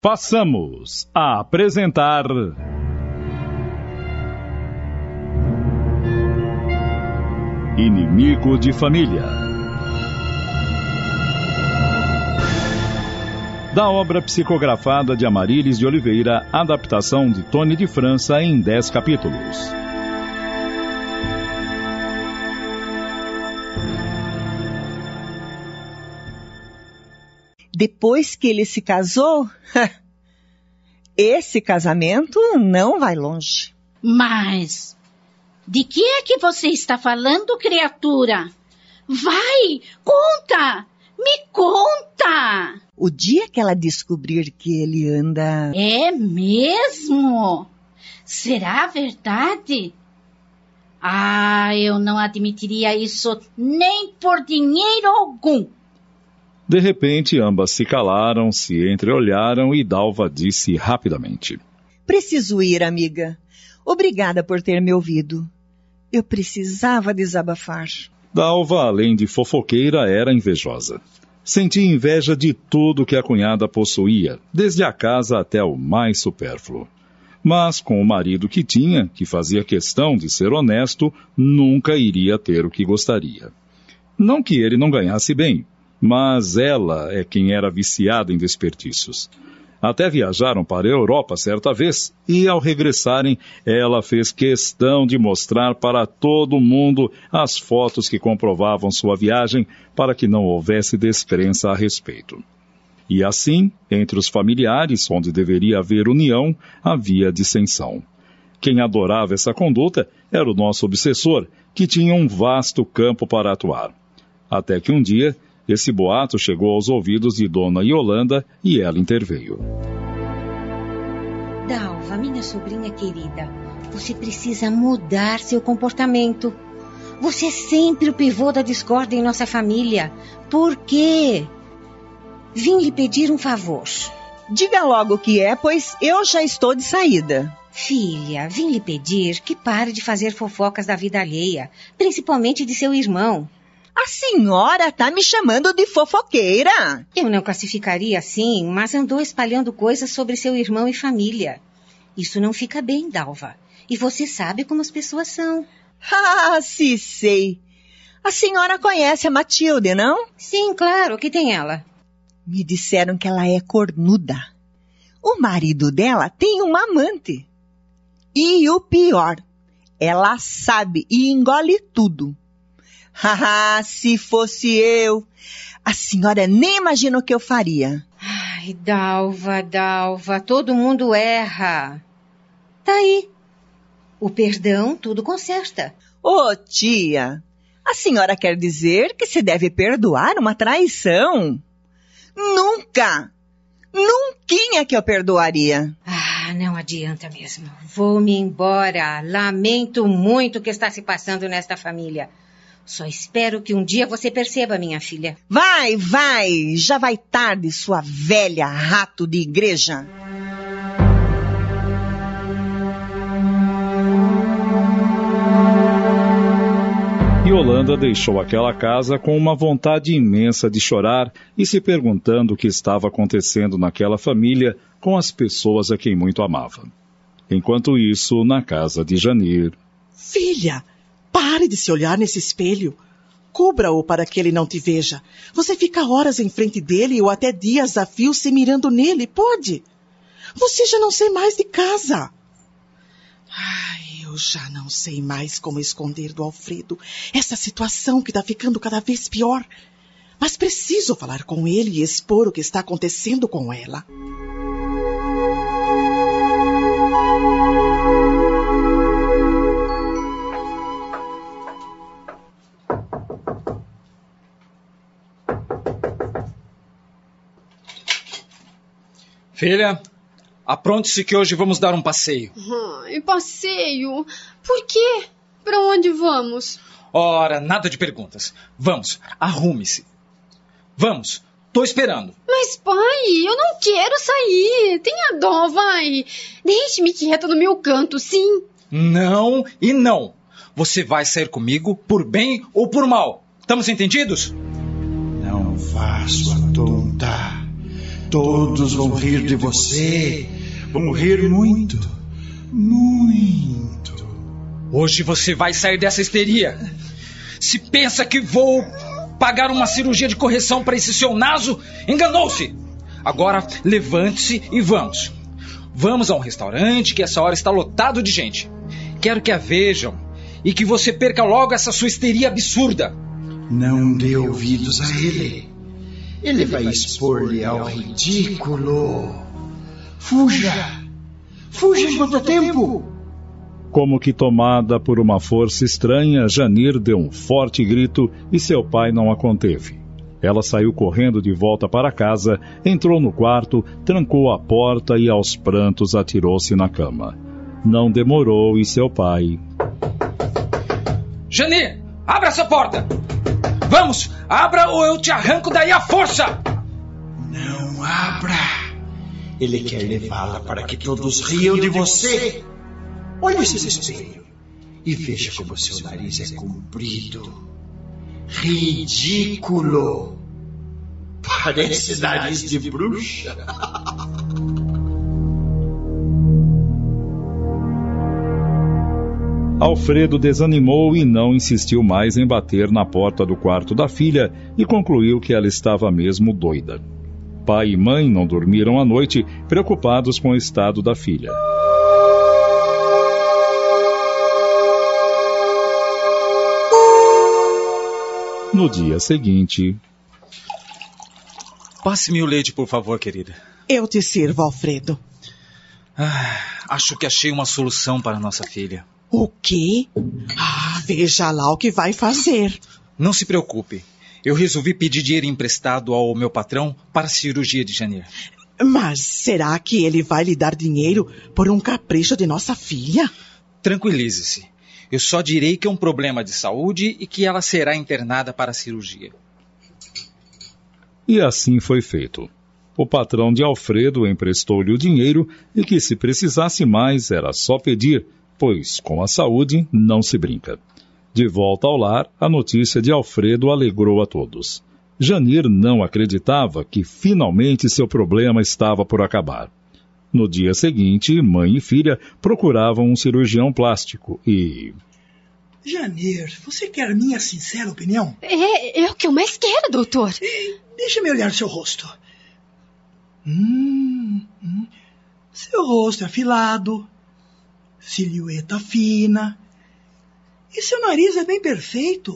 Passamos a apresentar. Inimigo de Família. Da obra psicografada de Amarílis de Oliveira, adaptação de Tony de França em 10 capítulos. Depois que ele se casou, esse casamento não vai longe. Mas de que é que você está falando, criatura? Vai, conta! Me conta! O dia que ela descobrir que ele anda. É mesmo? Será verdade? Ah, eu não admitiria isso nem por dinheiro algum. De repente, ambas se calaram, se entreolharam e Dalva disse rapidamente: Preciso ir, amiga. Obrigada por ter me ouvido. Eu precisava desabafar. Dalva, além de fofoqueira, era invejosa. Sentia inveja de tudo que a cunhada possuía, desde a casa até o mais supérfluo. Mas com o marido que tinha, que fazia questão de ser honesto, nunca iria ter o que gostaria. Não que ele não ganhasse bem, mas ela é quem era viciada em desperdícios. Até viajaram para a Europa certa vez e, ao regressarem, ela fez questão de mostrar para todo mundo as fotos que comprovavam sua viagem para que não houvesse descrença a respeito. E assim, entre os familiares, onde deveria haver união, havia dissensão. Quem adorava essa conduta era o nosso obsessor, que tinha um vasto campo para atuar. Até que um dia esse boato chegou aos ouvidos de Dona Yolanda e ela interveio. Dalva, minha sobrinha querida, você precisa mudar seu comportamento. Você é sempre o pivô da discórdia em nossa família. Por quê? Vim lhe pedir um favor. Diga logo o que é, pois eu já estou de saída. Filha, vim lhe pedir que pare de fazer fofocas da vida alheia, principalmente de seu irmão. A senhora tá me chamando de fofoqueira. Eu não classificaria assim, mas andou espalhando coisas sobre seu irmão e família. Isso não fica bem, Dalva. E você sabe como as pessoas são. Ah, se sei. A senhora conhece a Matilde, não? Sim, claro. que tem ela? Me disseram que ela é cornuda. O marido dela tem uma amante. E o pior, ela sabe e engole tudo. Haha, se fosse eu, a senhora nem imagina o que eu faria. Ai, Dalva, Dalva, todo mundo erra. Tá aí. O perdão tudo conserta. Ô, oh, tia, a senhora quer dizer que se deve perdoar uma traição? Nunca! Nunca que eu perdoaria. Ah, não adianta mesmo. Vou-me embora. Lamento muito o que está se passando nesta família. Só espero que um dia você perceba, minha filha. Vai, vai! Já vai tarde, sua velha rato de igreja. Yolanda deixou aquela casa com uma vontade imensa de chorar e se perguntando o que estava acontecendo naquela família com as pessoas a quem muito amava. Enquanto isso, na casa de Janir. Filha, Pare de se olhar nesse espelho. Cubra-o para que ele não te veja. Você fica horas em frente dele ou até dias a fio se mirando nele, pode? Você já não sei mais de casa. Ai, eu já não sei mais como esconder do Alfredo essa situação que está ficando cada vez pior. Mas preciso falar com ele e expor o que está acontecendo com ela. Filha, apronte-se que hoje vamos dar um passeio. Ai, passeio? Por quê? Para onde vamos? Ora, nada de perguntas. Vamos, arrume-se. Vamos, tô esperando. Mas, pai, eu não quero sair. Tenha dó, vai. Deixe-me quieta no meu canto, sim. Não e não. Você vai sair comigo por bem ou por mal. Estamos entendidos? Não vá, sua tonta. Todos vão rir de você. Vão rir muito. Muito. Hoje você vai sair dessa histeria. Se pensa que vou pagar uma cirurgia de correção para esse seu naso, enganou-se. Agora levante-se e vamos. Vamos a um restaurante que essa hora está lotado de gente. Quero que a vejam e que você perca logo essa sua histeria absurda. Não dê ouvidos a ele. Ele vai expor-lhe ao ridículo. Fuja! Fuja enquanto é tempo! Como que tomada por uma força estranha, Janir deu um forte grito e seu pai não a conteve. Ela saiu correndo de volta para casa, entrou no quarto, trancou a porta e aos prantos atirou-se na cama. Não demorou e seu pai. Janir, abra essa porta! Vamos, abra ou eu te arranco daí à força! Não abra! Ele quer levá-la para que todos riam de você. Olhe-se no espelho e veja como seu nariz é comprido. Ridículo! Parece nariz de bruxa. Alfredo desanimou e não insistiu mais em bater na porta do quarto da filha e concluiu que ela estava mesmo doida. Pai e mãe não dormiram à noite, preocupados com o estado da filha. No dia seguinte. Passe-me o leite, por favor, querida. Eu te sirvo, Alfredo. Ah, acho que achei uma solução para nossa filha. O quê? Ah, veja lá o que vai fazer. Não se preocupe. Eu resolvi pedir dinheiro emprestado ao meu patrão para a cirurgia de janeiro. Mas será que ele vai lhe dar dinheiro por um capricho de nossa filha? Tranquilize-se. Eu só direi que é um problema de saúde e que ela será internada para a cirurgia. E assim foi feito. O patrão de Alfredo emprestou-lhe o dinheiro e que, se precisasse mais, era só pedir, pois com a saúde não se brinca. De volta ao lar, a notícia de Alfredo alegrou a todos. Janir não acreditava que finalmente seu problema estava por acabar. No dia seguinte, mãe e filha procuravam um cirurgião plástico e. Janir, você quer minha sincera opinião? É, é o que eu mais quero, doutor. Deixa-me olhar seu rosto. Hum, hum. Seu rosto é afilado, silhueta fina. E seu nariz é bem perfeito.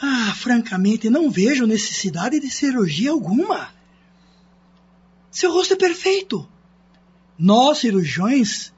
Ah, francamente, não vejo necessidade de cirurgia alguma. Seu rosto é perfeito. Nós, cirurgiões,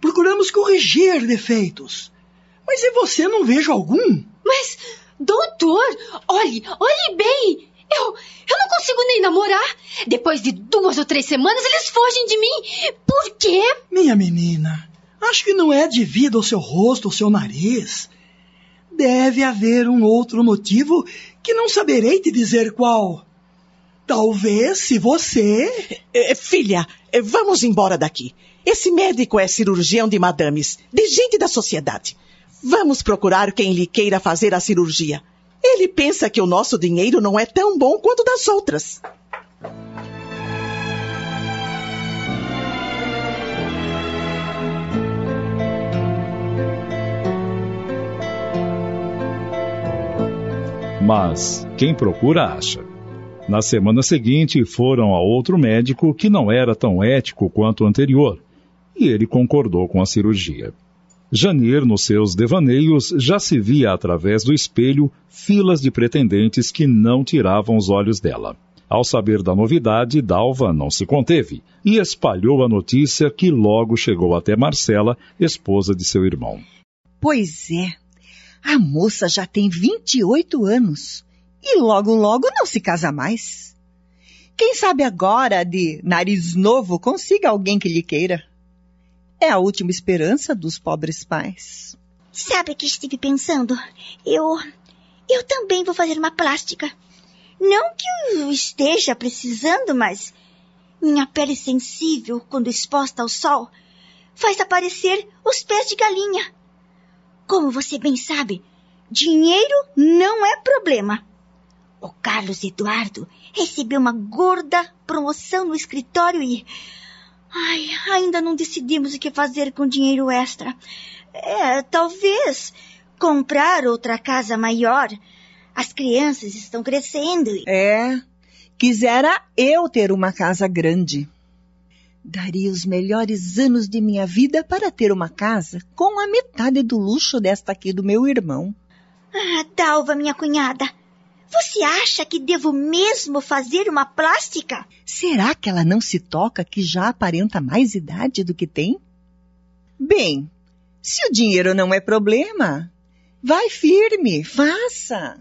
procuramos corrigir defeitos. Mas e você não vejo algum? Mas, doutor, olhe, olhe bem. Eu, eu não consigo nem namorar. Depois de duas ou três semanas, eles fogem de mim. Por quê? Minha menina, acho que não é devido ao seu rosto ou seu nariz. Deve haver um outro motivo que não saberei te dizer qual. Talvez se você. Eh, filha, eh, vamos embora daqui. Esse médico é cirurgião de madames, de gente da sociedade. Vamos procurar quem lhe queira fazer a cirurgia. Ele pensa que o nosso dinheiro não é tão bom quanto das outras. Mas quem procura acha. Na semana seguinte, foram a outro médico que não era tão ético quanto o anterior, e ele concordou com a cirurgia. Janir, nos seus devaneios, já se via através do espelho filas de pretendentes que não tiravam os olhos dela. Ao saber da novidade, Dalva não se conteve e espalhou a notícia que logo chegou até Marcela, esposa de seu irmão. Pois é, a moça já tem 28 anos e logo logo não se casa mais. Quem sabe agora, de nariz novo, consiga alguém que lhe queira. É a última esperança dos pobres pais. Sabe o que estive pensando? Eu. Eu também vou fazer uma plástica. Não que eu esteja precisando, mas. Minha pele sensível, quando exposta ao sol, faz aparecer os pés de galinha. Como você bem sabe, dinheiro não é problema. O Carlos Eduardo recebeu uma gorda promoção no escritório e. Ai, ainda não decidimos o que fazer com dinheiro extra. É, talvez comprar outra casa maior. As crianças estão crescendo e. É, quisera eu ter uma casa grande. Daria os melhores anos de minha vida para ter uma casa com a metade do luxo desta aqui do meu irmão. Ah, Dalva, minha cunhada, você acha que devo mesmo fazer uma plástica? Será que ela não se toca que já aparenta mais idade do que tem? Bem, se o dinheiro não é problema, vai firme, faça.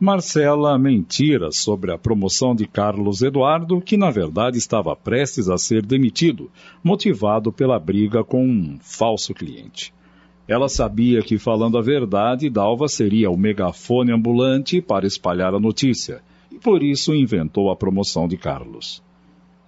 Marcela mentira sobre a promoção de Carlos Eduardo, que na verdade estava prestes a ser demitido, motivado pela briga com um falso cliente. Ela sabia que, falando a verdade, Dalva seria o megafone ambulante para espalhar a notícia, e por isso inventou a promoção de Carlos.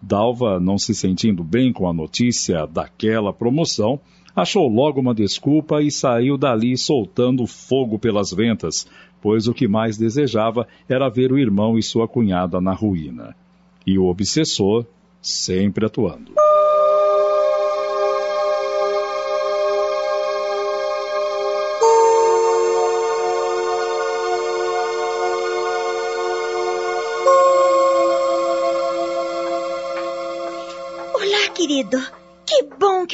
Dalva, não se sentindo bem com a notícia daquela promoção, achou logo uma desculpa e saiu dali soltando fogo pelas ventas, pois o que mais desejava era ver o irmão e sua cunhada na ruína. E o obsessor sempre atuando.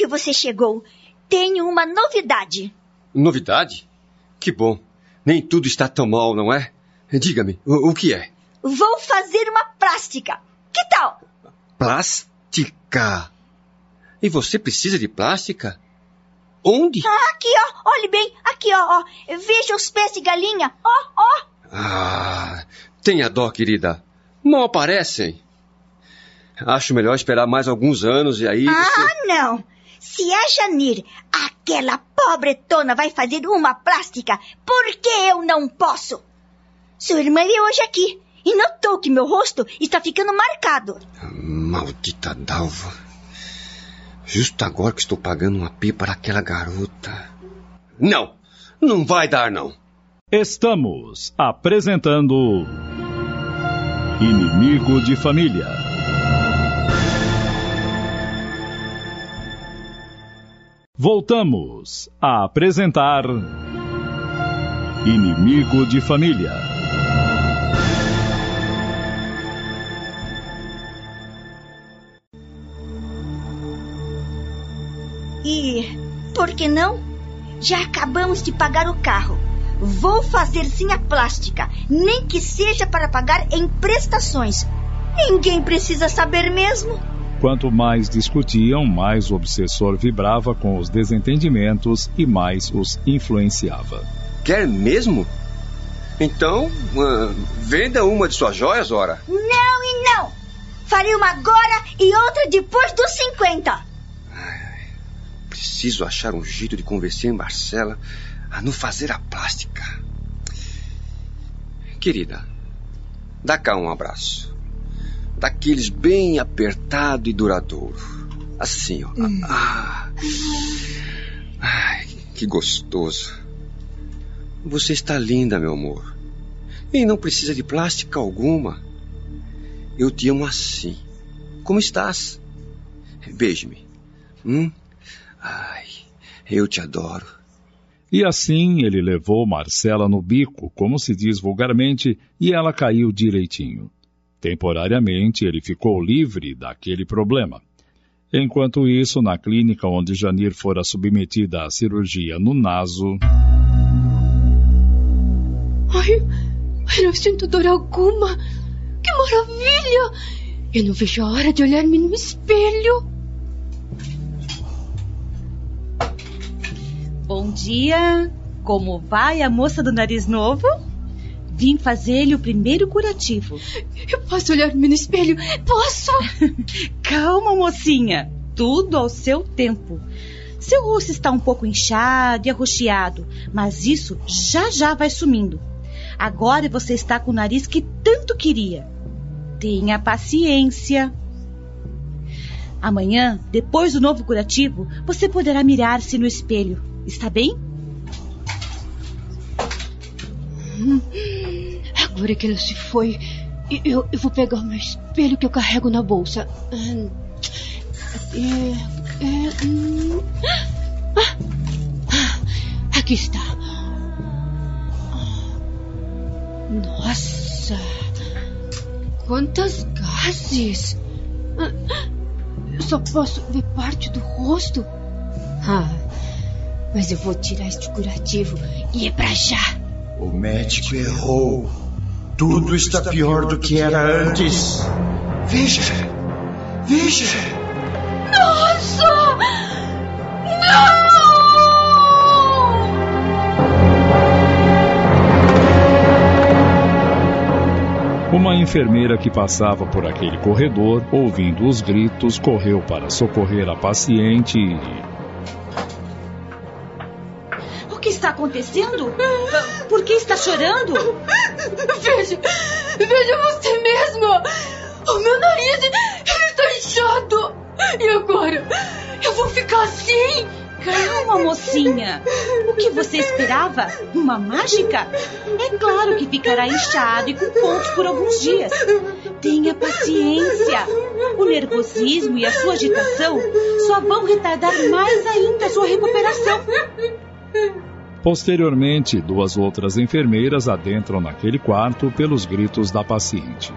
Que você chegou. Tenho uma novidade. Novidade? Que bom. Nem tudo está tão mal, não é? Diga-me, o, o que é? Vou fazer uma plástica. Que tal? Plástica. E você precisa de plástica? Onde? Ah, aqui, ó. Olhe bem. Aqui, ó. ó. Veja os pés de galinha. Ó, ó. Ah, tenha dó, querida. Mal aparecem. Acho melhor esperar mais alguns anos e aí. você- Ah, não. Se a Janir, aquela pobretona, vai fazer uma plástica, por que eu não posso? Sua irmã veio hoje aqui e notou que meu rosto está ficando marcado. Maldita Dalva. Justo agora que estou pagando uma P para aquela garota. Não, não vai dar não. Estamos apresentando Inimigo de Família. Voltamos a apresentar Inimigo de Família. E por que não? Já acabamos de pagar o carro. Vou fazer sim a plástica, nem que seja para pagar em prestações. Ninguém precisa saber mesmo. Quanto mais discutiam, mais o obsessor vibrava com os desentendimentos e mais os influenciava. Quer mesmo? Então, ah, venda uma de suas joias, ora. Não e não! Farei uma agora e outra depois dos 50. Preciso achar um jeito de convencer Marcela a não fazer a plástica. Querida, dá cá um abraço. Daqueles bem apertado e duradouro. Assim, ó. Ah. Ai, que gostoso. Você está linda, meu amor. E não precisa de plástica alguma. Eu te amo assim. Como estás? Beije-me. Hum? Ai, eu te adoro. E assim ele levou Marcela no bico, como se diz vulgarmente, e ela caiu direitinho. Temporariamente ele ficou livre daquele problema. Enquanto isso, na clínica onde Janir fora submetida à cirurgia no naso, Ai, ai, não sinto dor alguma. Que maravilha! Eu não vejo a hora de olhar-me no espelho. Bom dia! Como vai a moça do nariz novo? Vim fazer-lhe o primeiro curativo. Eu posso olhar-me no espelho? Posso? Calma, mocinha. Tudo ao seu tempo. Seu rosto está um pouco inchado e arroxeado, mas isso já já vai sumindo. Agora você está com o nariz que tanto queria. Tenha paciência. Amanhã, depois do novo curativo, você poderá mirar-se no espelho. Está bem? É Agora que ela se foi, eu, eu vou pegar o meu espelho que eu carrego na bolsa. Hum, é, é, hum. ah, aqui está. Nossa! Quantas gases! Eu só posso ver parte do rosto. Ah, mas eu vou tirar este curativo e é pra já. O médico errou. Tudo está pior do que era antes. Veja! Veja! Nossa! Não! Uma enfermeira que passava por aquele corredor, ouvindo os gritos, correu para socorrer a paciente e. O que está acontecendo? Por que está chorando? Veja, veja você mesmo! O meu nariz está inchado! E agora? Eu vou ficar assim? Calma, mocinha. O que você esperava? Uma mágica? É claro que ficará inchado e com pontos por alguns dias. Tenha paciência. O nervosismo e a sua agitação só vão retardar mais ainda a sua recuperação. Posteriormente, duas outras enfermeiras adentram naquele quarto pelos gritos da paciente.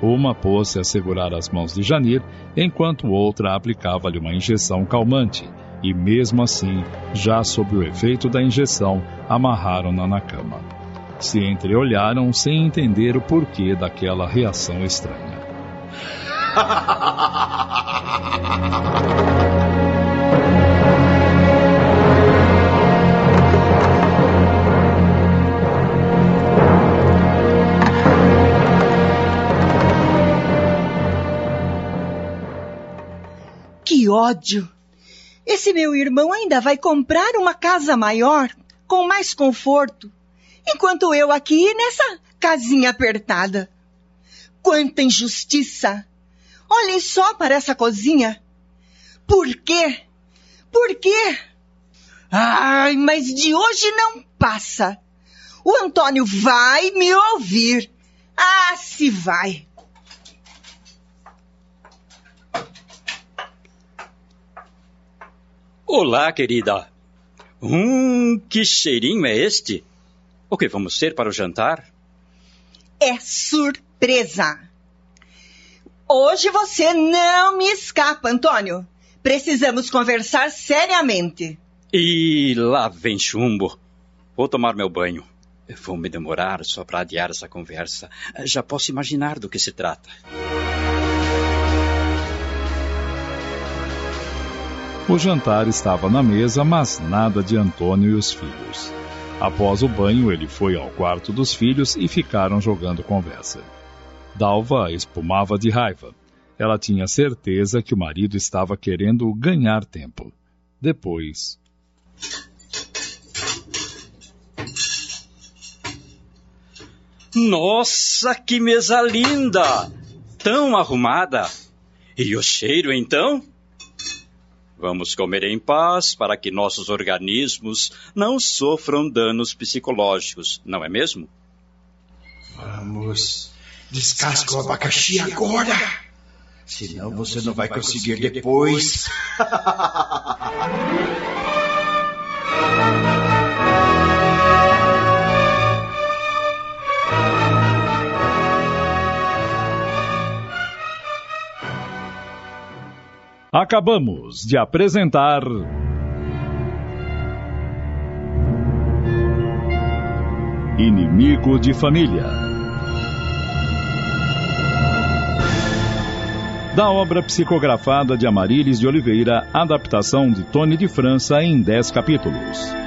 Uma pôs-se a segurar as mãos de Janir, enquanto outra aplicava-lhe uma injeção calmante, e mesmo assim, já sob o efeito da injeção, amarraram-na na cama. Se entreolharam sem entender o porquê daquela reação estranha. ódio! Esse meu irmão ainda vai comprar uma casa maior, com mais conforto, enquanto eu aqui nessa casinha apertada. Quanta injustiça! Olhem só para essa cozinha. Por quê? Por quê? Ai, mas de hoje não passa. O Antônio vai me ouvir. Ah, se vai. Olá, querida. Hum, que cheirinho é este? O que vamos ter para o jantar? É surpresa. Hoje você não me escapa, Antônio. Precisamos conversar seriamente. E lá vem chumbo. Vou tomar meu banho. Vou me demorar só para adiar essa conversa. Já posso imaginar do que se trata. O jantar estava na mesa, mas nada de Antônio e os filhos. Após o banho, ele foi ao quarto dos filhos e ficaram jogando conversa. Dalva espumava de raiva. Ela tinha certeza que o marido estava querendo ganhar tempo. Depois. Nossa, que mesa linda! Tão arrumada! E o cheiro, então? Vamos comer em paz para que nossos organismos não sofram danos psicológicos, não é mesmo? Vamos. Descasca o abacaxi agora. Senão você não vai conseguir depois. Acabamos de apresentar. Inimigo de Família. Da obra psicografada de Amarílis de Oliveira, adaptação de Tony de França em 10 capítulos.